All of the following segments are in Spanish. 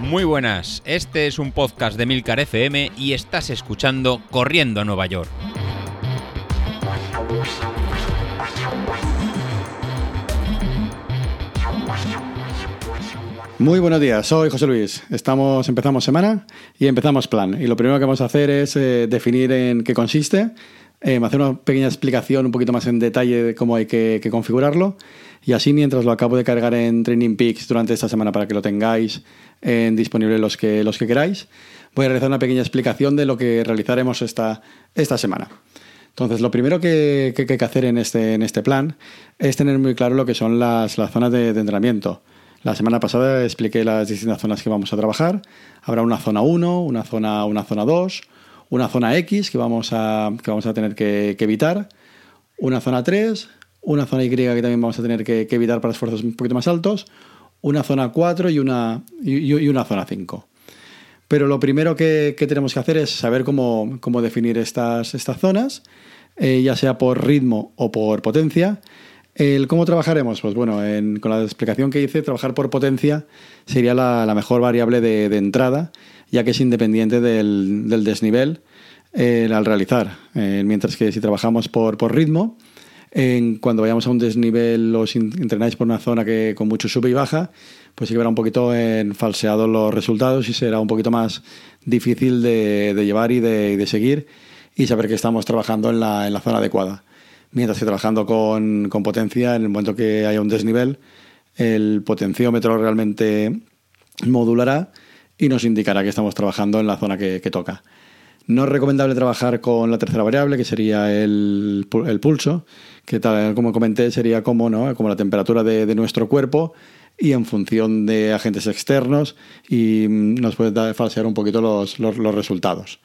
Muy buenas, este es un podcast de Milcar FM y estás escuchando Corriendo a Nueva York. Muy buenos días, soy José Luis. Estamos, empezamos semana y empezamos plan. Y lo primero que vamos a hacer es eh, definir en qué consiste, eh, hacer una pequeña explicación un poquito más en detalle de cómo hay que, que configurarlo. Y así mientras lo acabo de cargar en Training Peaks durante esta semana para que lo tengáis en disponible los que, los que queráis. Voy a realizar una pequeña explicación de lo que realizaremos esta, esta semana. Entonces, lo primero que, hay que hacer en este, en este plan es tener muy claro lo que son las, zonas de, entrenamiento. La semana pasada expliqué las distintas zonas que vamos a trabajar. Habrá una zona 1, una zona, una zona 2, una zona X que vamos a, que vamos a tener que, evitar, una zona 3, una zona Y que también vamos a tener que, evitar para esfuerzos un poquito más altos, una zona 4 y una, y, una zona 5. Pero lo primero que, tenemos que hacer es saber cómo, definir estas, estas zonas, eh, ya sea por ritmo o por potencia. El ¿Cómo trabajaremos? Pues bueno, con la explicación que hice, trabajar por potencia sería la, mejor variable de, entrada, ya que es independiente del, desnivel eh, al realizar. Eh, mientras que si trabajamos por, por ritmo, cuando vayamos a un desnivel o si entrenáis por una zona que con mucho sube y baja, pues sí que verá un poquito en falseado los resultados y será un poquito más difícil de, llevar y de, seguir y saber que estamos trabajando en la, en la zona adecuada. Mientras que trabajando con, con, potencia, en el momento que haya un desnivel, el potenciómetro realmente modulará y nos indicará que estamos trabajando en la zona que, toca. No es recomendable trabajar con la tercera variable, que sería el, el pulso, que tal como comenté sería como, ¿no? como la temperatura de, nuestro cuerpo y en función de agentes externos y mm, nos puede falsear un poquito los, los, resultados.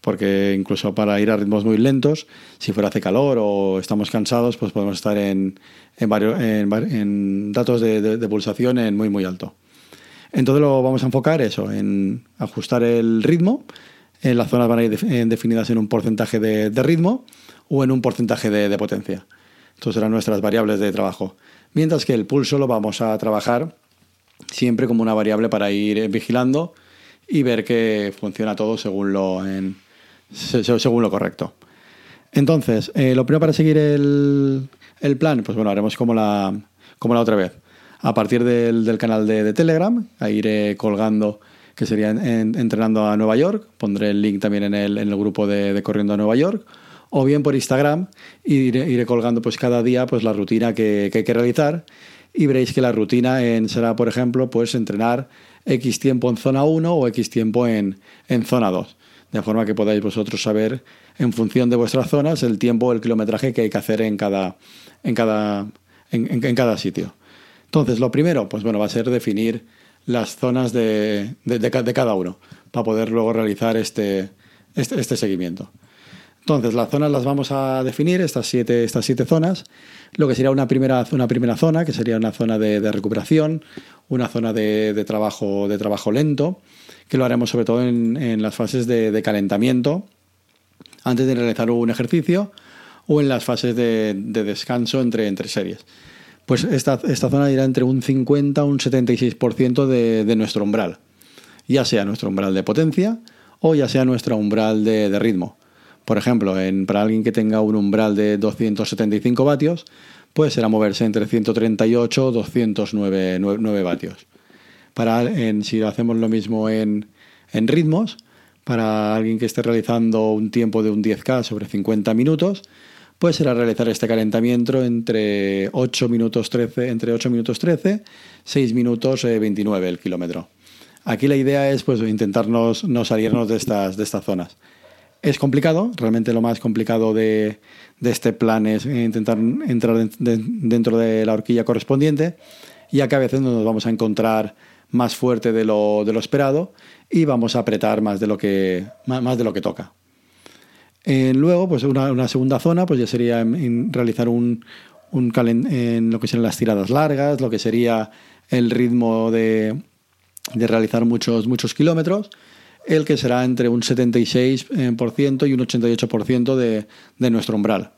Porque incluso para ir a ritmos muy lentos, si fuera hace calor o estamos cansados, pues podemos estar en, en, varios, datos de, de, pulsación en muy muy alto. Entonces lo vamos a enfocar eso, en ajustar el ritmo en las zonas van a ir definidas en un porcentaje de, ritmo o en un porcentaje de, potencia. Entonces serán nuestras variables de trabajo. Mientras que el pulso lo vamos a trabajar siempre como una variable para ir vigilando y ver que funciona todo según lo, según lo correcto. Entonces, eh, lo primero para seguir el, plan, pues bueno, haremos como la, como la otra vez. A partir del, canal de, Telegram, ahí iré colgando que sería entrenando a Nueva York. Pondré el link también en el, grupo de, Corriendo a Nueva York. O bien por Instagram y iré, colgando pues cada día pues la rutina que, hay que realizar. Y veréis que la rutina será, por ejemplo, pues entrenar X tiempo en zona 1 o X tiempo en, en zona 2. De forma que podáis vosotros saber, en función de vuestras zonas, el tiempo o el kilometraje que hay que hacer en cada, en cada, en cada sitio. Entonces, lo primero, pues bueno, va a ser definir las zonas de, de, cada uno para poder luego realizar este, este, este, seguimiento. Entonces, las zonas las vamos a definir, estas siete, estas siete zonas, lo que sería una primera, una primera zona, que sería una zona de, recuperación, una zona de, trabajo, de trabajo lento, que lo haremos sobre todo en, en las fases de, calentamiento, antes de realizar un ejercicio, o en las fases de, descanso entre, entre series pues esta, zona irá entre un 50 y un 76% de, de nuestro umbral, ya sea nuestro umbral de potencia o ya sea nuestro umbral de, ritmo. Por ejemplo, en, para alguien que tenga un umbral de 275 vatios, pues será moverse entre 138 y 209 vatios. Para, en, si hacemos lo mismo en, en ritmos, para alguien que esté realizando un tiempo de un 10K sobre 50 minutos, pues será realizar este calentamiento entre 8 minutos 13, entre 8 minutos 13, 6 minutos 29 eh, el kilómetro. Aquí la idea es pues intentarnos no salirnos de estas, de estas zonas. Es complicado, realmente lo más complicado de, este plan es intentar entrar dentro de la horquilla correspondiente, ya que a veces nos vamos a encontrar más fuerte de lo, de lo esperado y vamos a apretar más de lo que, más de lo que toca. Eh, luego, pues una, segunda zona, pues ya sería realizar un, un en lo que serían las tiradas largas, lo que sería el ritmo de, de realizar muchos, muchos kilómetros, el que será entre un 76% y un 88% de, de nuestro umbral.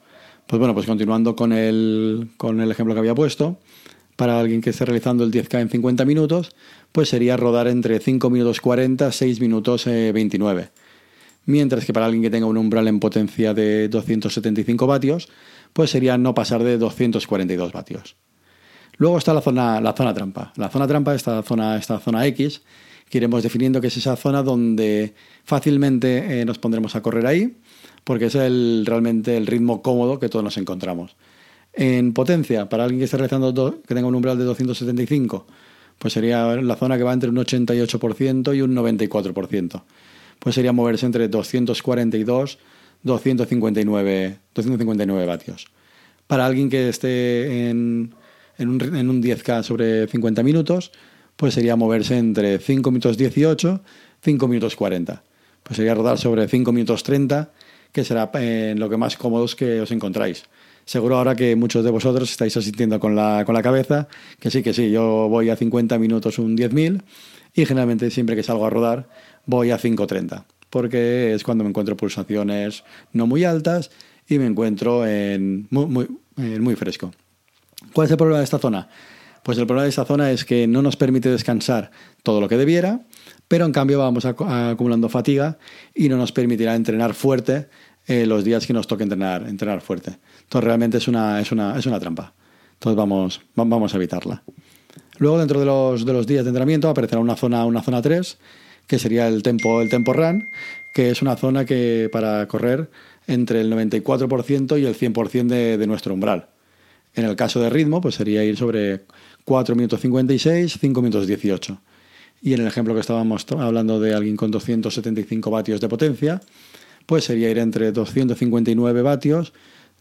Pues bueno, pues continuando con el, con el ejemplo que había puesto, para alguien que esté realizando el 10K en 50 minutos, pues sería rodar entre 5 minutos 40, 6 minutos 29. Mientras que para alguien que tenga un umbral en potencia de 275 vatios, pues sería no pasar de 242 vatios. Luego está la zona, la zona trampa. La zona trampa, esta zona, esta zona X, que iremos definiendo que es esa zona donde fácilmente eh, nos pondremos a correr ahí, porque es el, realmente el ritmo cómodo que todos nos encontramos. En potencia, para alguien que esté realizando que tenga un umbral de 275, pues sería la zona que va entre un 88% y un 94%. Pues sería moverse entre 242 259, 259 vatios. Para alguien que esté en, en, un, en un 10K sobre 50 minutos, pues sería moverse entre 5 minutos 18, 5 minutos 40. Pues sería rodar sobre 5 minutos 30, que será en lo que más cómodos que os encontráis. Seguro ahora que muchos de vosotros estáis asistiendo con la, con la cabeza, que sí, que sí, yo voy a 50 minutos un 10.000 y generalmente siempre que salgo a rodar voy a 5.30, porque es cuando me encuentro pulsaciones no muy altas y me encuentro en muy, muy, muy fresco. ¿Cuál es el problema de esta zona? Pues el problema de esta zona es que no nos permite descansar todo lo que debiera, pero en cambio vamos acumulando fatiga y no nos permitirá entrenar fuerte eh, los días que nos toque entrenar, entrenar fuerte. Entonces realmente es una, es una, es una trampa. Entonces vamos, vamos a evitarla. Luego dentro de los, de los días de entrenamiento aparecerá una zona, una zona 3, que sería el tempo, el tempo run, que es una zona que para correr entre el 94% y el 100% de, de nuestro umbral. En el caso de ritmo, pues sería ir sobre 4 minutos 56, 5 minutos 18. Y en el ejemplo que estábamos hablando de alguien con 275 vatios de potencia, pues sería ir entre 259 vatios,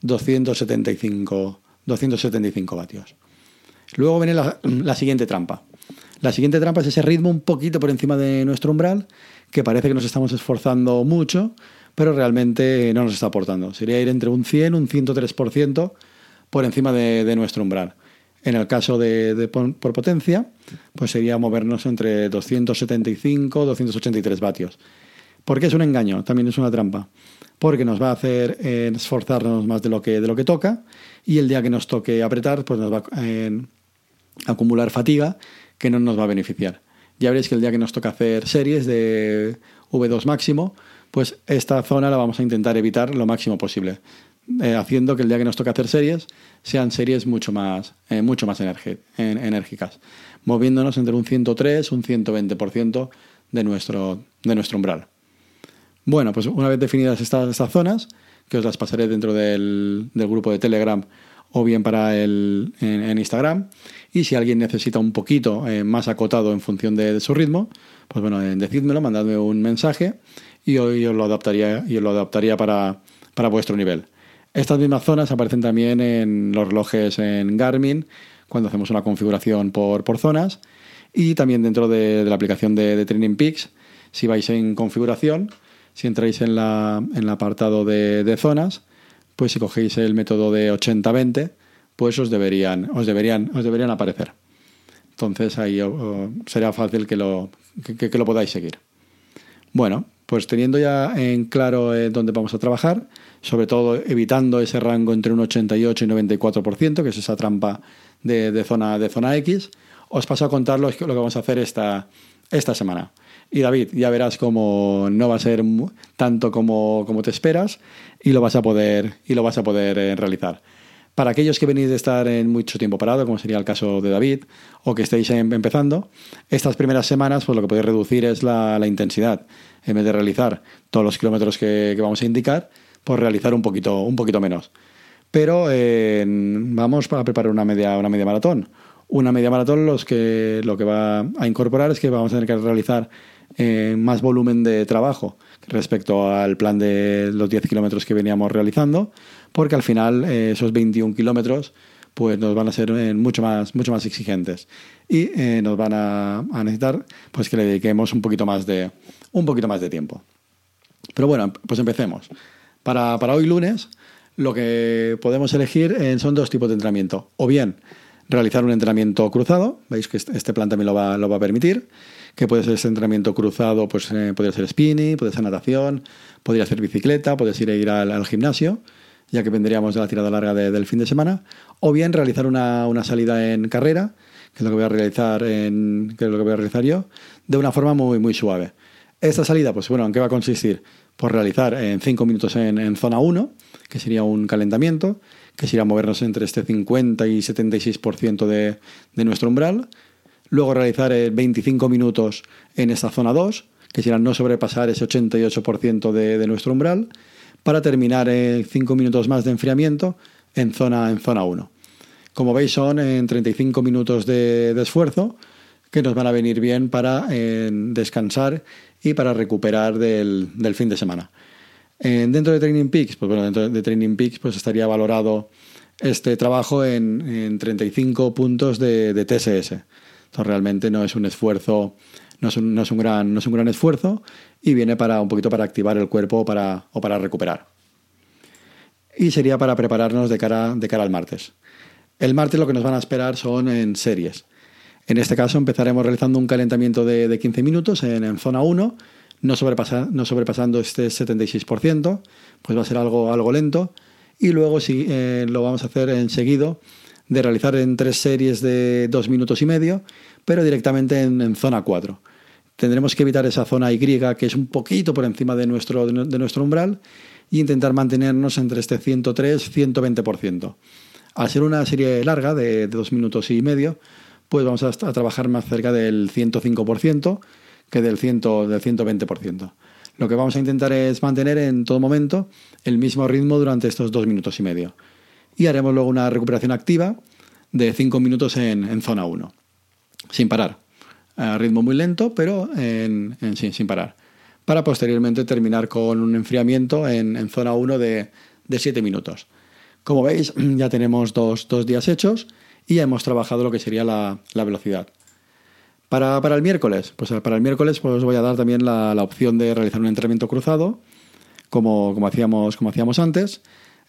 275, 275 vatios. Luego viene la, siguiente trampa. La siguiente trampa es ese ritmo un poquito por encima de nuestro umbral, que parece que nos estamos esforzando mucho, pero realmente no nos está aportando. Sería ir entre un 100, un 103% por encima de, nuestro umbral. En el caso de, por potencia, pues sería movernos entre 275 283 vatios. ¿Por qué es un engaño? También es una trampa. Porque nos va a hacer eh, esforzarnos más de lo, que, de lo que toca y el día que nos toque apretar, pues nos va a eh, acumular fatiga que no nos va a beneficiar. Ya veréis que el día que nos toca hacer series de V2 máximo, pues esta zona la vamos a intentar evitar lo máximo posible, eh, haciendo que el día que nos toque hacer series sean series mucho más, mucho más enérgicas, moviéndonos entre un 103 un 120% de nuestro, de nuestro umbral. Bueno, pues una vez definidas estas, zonas, que os las pasaré dentro del, grupo de Telegram o bien para el, en, Instagram. Y si alguien necesita un poquito eh, más acotado en función de, su ritmo, pues bueno, eh, decídmelo, mandadme un mensaje y yo, lo adaptaría, yo lo adaptaría para, para vuestro nivel. Estas mismas zonas aparecen también en los relojes en Garmin cuando hacemos una configuración por, por zonas y también dentro de, la aplicación de, de Training Peaks. Si vais en configuración, si entráis en, la, en el apartado de, zonas, pues si cogéis el método de 80-20, pues os deberían, os, deberían, os deberían aparecer. Entonces ahí sería fácil que lo, que, lo podáis seguir. Bueno, pues teniendo ya en claro eh, dónde vamos a trabajar, sobre todo evitando ese rango entre un 88 y 94%, que es esa trampa de, zona, de zona X, os paso a contar lo, que vamos a hacer esta, esta semana. Y David, ya verás cómo no va a ser tanto como, como, te esperas y lo vas a poder, y lo vas a poder eh, realizar. Para aquellos que venís de estar en mucho tiempo parado, como sería el caso de David, o que estéis em, empezando, estas primeras semanas pues lo que podéis reducir es la, intensidad. En vez de realizar todos los kilómetros que, vamos a indicar, pues realizar un poquito, un poquito menos. Pero eh, vamos a preparar una media, una media maratón. Una media maratón los que, lo que va a incorporar es que vamos a tener que realizar eh, más volumen de trabajo respecto al plan de los 10 kilómetros que veníamos realizando, porque al final eh, esos 21 kilómetros pues nos van a ser eh, mucho, más, mucho más exigentes y nos van a, necesitar pues que le dediquemos un poquito más de, un poquito más de tiempo. Pero bueno, pues empecemos. Para, para hoy lunes lo que podemos elegir son dos tipos de entrenamiento. O bien realizar un entrenamiento cruzado, veis que este, este plan también lo va, lo va a permitir, que puede ser ese entrenamiento cruzado, pues eh, podría ser spinning, puede ser natación, podría ser bicicleta, puedes ir a ir al, gimnasio. ya que vendríamos de la tirada larga del fin de semana, o bien realizar una, salida en carrera, que es lo que voy a realizar en, que es lo que voy a realizar yo, de una forma muy, muy suave. Esta salida, pues bueno, ¿en qué va a consistir? Pues realizar en 5 minutos en, zona 1, que sería un calentamiento, que sería movernos entre este 50 y 76% de, de nuestro umbral. Luego realizar 25 minutos en esta zona 2, que sería no sobrepasar ese 88% de, nuestro umbral para terminar en 5 minutos más de enfriamiento en zona, en zona 1. Como veis son en 35 minutos de, esfuerzo que nos van a venir bien para descansar y para recuperar del, fin de semana. dentro de Training Peaks, pues bueno, dentro de Training Peaks pues estaría valorado este trabajo en, 35 puntos de, de, TSS. Entonces realmente no es un esfuerzo no es un, gran, no es un gran esfuerzo y viene para un poquito para activar el cuerpo para, o para recuperar. Y sería para prepararnos de cara, de cara al martes. El martes lo que nos van a esperar son en series. En este caso empezaremos realizando un calentamiento de, 15 minutos en, zona 1, no, no, sobrepasando este 76%, pues va a ser algo, algo lento. Y luego sí, eh, lo vamos a hacer en seguido de realizar en tres series de dos minutos y medio, pero directamente en, zona 4 tendremos que evitar esa zona Y que es un poquito por encima de nuestro, de nuestro umbral e intentar mantenernos entre este 103-120%. Al ser una serie larga de, dos minutos y medio, pues vamos a, trabajar más cerca del 105% que del, 100, del 120%. Lo que vamos a intentar es mantener en todo momento el mismo ritmo durante estos dos minutos y medio. Y haremos luego una recuperación activa de 5 minutos en, zona 1, sin parar a ritmo muy lento, pero en, sin, parar. Para posteriormente terminar con un enfriamiento en, zona 1 de, 7 minutos. Como veis, ya tenemos dos, días hechos y ya hemos trabajado lo que sería la, velocidad. Para, el miércoles, pues para el miércoles pues os voy a dar también la, opción de realizar un entrenamiento cruzado, como, como, hacíamos, como hacíamos antes.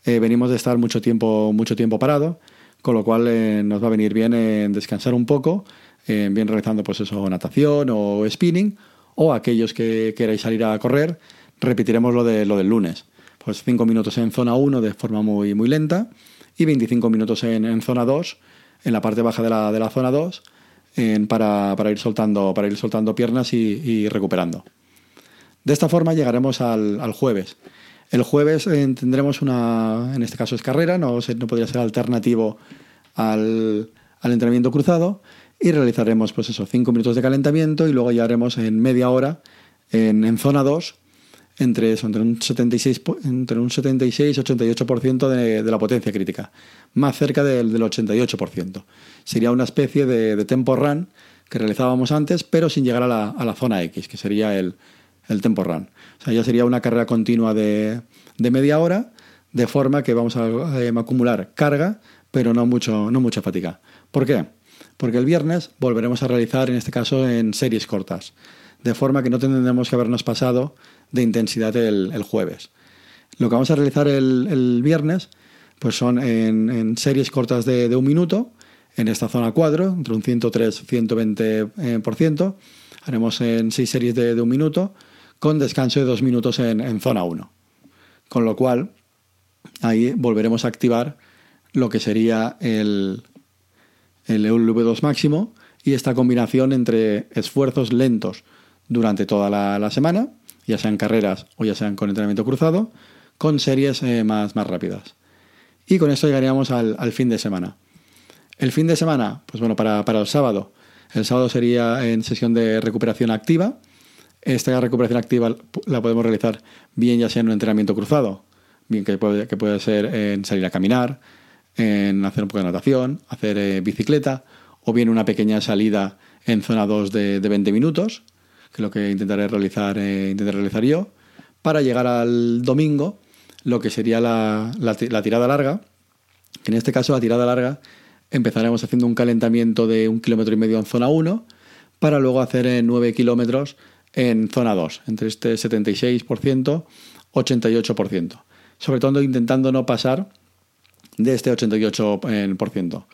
Eh, venimos de estar mucho tiempo, mucho tiempo parado, con lo cual eh, nos va a venir bien eh, descansar un poco bien realizando pues eso, natación o spinning, o aquellos que queráis salir a correr, repetiremos lo, de, lo del lunes. Pues 5 minutos en zona 1 de forma muy, muy lenta y 25 minutos en, zona 2, en la parte baja de la, de la zona 2, para, ir soltando, para ir soltando piernas y, recuperando. De esta forma llegaremos al, jueves. El jueves eh, tendremos una, en este caso es carrera, no, no podría ser alternativo al, al entrenamiento cruzado, y realizaremos pues eso, 5 minutos de calentamiento y luego ya haremos en media hora en, zona 2 entre, entre un 76 entre un 76 y 88% de, de, la potencia crítica, más cerca del, del 88%. Sería una especie de, de, tempo run que realizábamos antes, pero sin llegar a la, a la zona X, que sería el, el, tempo run. O sea, ya sería una carrera continua de, de media hora, de forma que vamos a, a acumular carga, pero no, mucho, no mucha fatiga. ¿Por qué? porque el viernes volveremos a realizar, en este caso, en series cortas, de forma que no tendremos que habernos pasado de intensidad el, jueves. Lo que vamos a realizar el, viernes pues son en, series cortas de, un minuto, en esta zona cuadro, entre un 103 120%. Haremos en seis series de, un minuto, con descanso de dos minutos en, zona 1. Con lo cual, ahí volveremos a activar lo que sería el, el V2 máximo y esta combinación entre esfuerzos lentos durante toda la, semana, ya sean carreras o ya sean con entrenamiento cruzado, con series eh, más, más rápidas. Y con esto llegaríamos al, fin de semana. El fin de semana, pues bueno, para, el sábado. El sábado sería en sesión de recuperación activa. Esta recuperación activa la podemos realizar bien ya sea en un entrenamiento cruzado, bien que puede, que ser en salir a caminar, en hacer un poco de natación, hacer eh, bicicleta o bien una pequeña salida en zona 2 de, 20 minutos, que es lo que intentaré realizar, eh, realizar yo, para llegar al domingo, lo que sería la, tirada larga, en este caso la tirada larga empezaremos haciendo un calentamiento de un kilómetro y medio en zona 1, para luego hacer 9 eh, kilómetros en zona 2, entre este 76%, 88%. Sobre todo intentando no pasar de este 88%.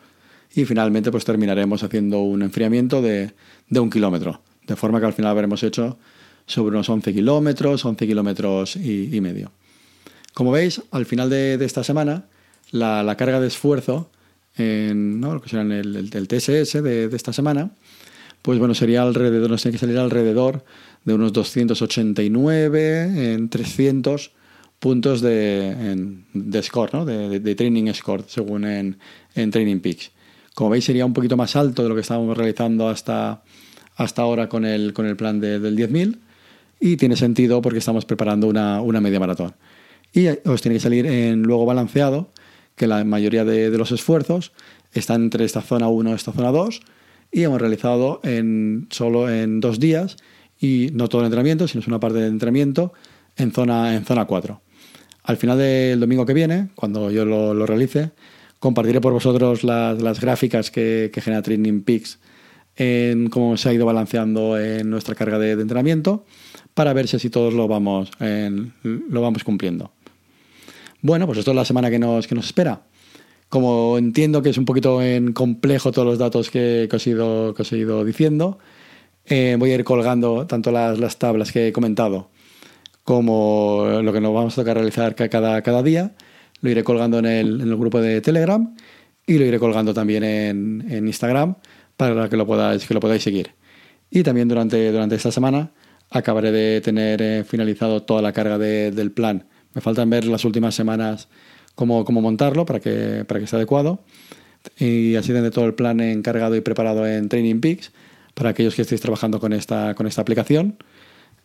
Y finalmente pues terminaremos haciendo un enfriamiento de, un kilómetro, de forma que al final habremos hecho sobre unos 11 kilómetros, 11 kilómetros y, medio. Como veis, al final de, esta semana, la, carga de esfuerzo en ¿no? lo que será el, el, TSS de, esta semana, pues bueno, sería alrededor, nos tiene que salir alrededor de unos 289 en 300 puntos de, score, ¿no? de, de, training score, según en, en Training Peaks. Como veis, sería un poquito más alto de lo que estábamos realizando hasta, hasta ahora con el, con el plan del 10.000 y tiene sentido porque estamos preparando una, una, media maratón. Y os tiene que salir en luego balanceado que la mayoría de, de los esfuerzos están entre esta zona 1 y esta zona 2 y hemos realizado en, solo en dos días y no todo el entrenamiento, sino es una parte del entrenamiento en zona, en zona 4. Al final del domingo que viene, cuando yo lo, realice, compartiré por vosotros las, las gráficas que, genera Training Peaks en cómo se ha ido balanceando en nuestra carga de, entrenamiento para ver si así todos lo vamos, lo vamos cumpliendo. Bueno, pues esto es la semana que nos, que nos espera. Como entiendo que es un poquito en complejo todos los datos que, que he ido, que os he ido diciendo, eh, voy a ir colgando tanto las, las, tablas que he comentado como lo que nos vamos a tocar realizar cada, cada día. Lo iré colgando en el, en el, grupo de Telegram y lo iré colgando también en, en, Instagram para que lo, podáis, que lo podáis seguir. Y también durante, durante esta semana acabaré de tener eh, finalizado toda la carga de, del plan. Me faltan ver las últimas semanas cómo, cómo montarlo para que, para que esté adecuado. Y así tendré todo el plan encargado y preparado en Training Peaks para aquellos que estéis trabajando con esta, con esta aplicación.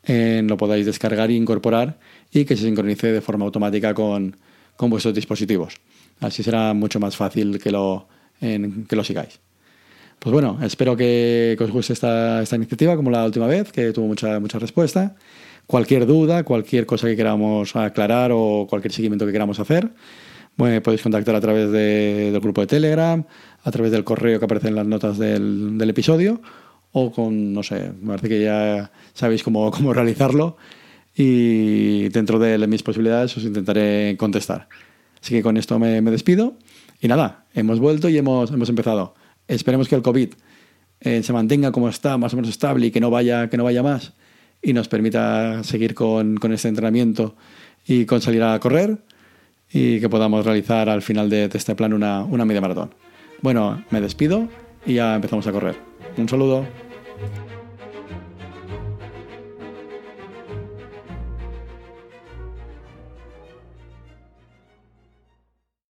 Eh, lo podáis descargar e incorporar y que se sincronice de forma automática con, con vuestros dispositivos. Así será mucho más fácil que lo, que lo sigáis. Pues bueno, espero que, os guste esta, esta, iniciativa como la última vez, que tuvo mucha, mucha respuesta. Cualquier duda, cualquier cosa que queramos aclarar o cualquier seguimiento que queramos hacer, bueno, podéis contactar a través de, del grupo de Telegram, a través del correo que aparece en las notas del episodio o con, no sé, me parece que ya sabéis cómo, cómo realizarlo y dentro de mis posibilidades os intentaré contestar. Así que con esto me, me despido y nada, hemos vuelto y hemos, hemos empezado. Esperemos que el COVID eh, se mantenga como está, más o menos estable y que no vaya, que no vaya más y nos permita seguir con, con este entrenamiento y con salir a correr y que podamos realizar al final de, de este plan una, una media maratón. Bueno, me despido y ya empezamos a correr. Un saludo.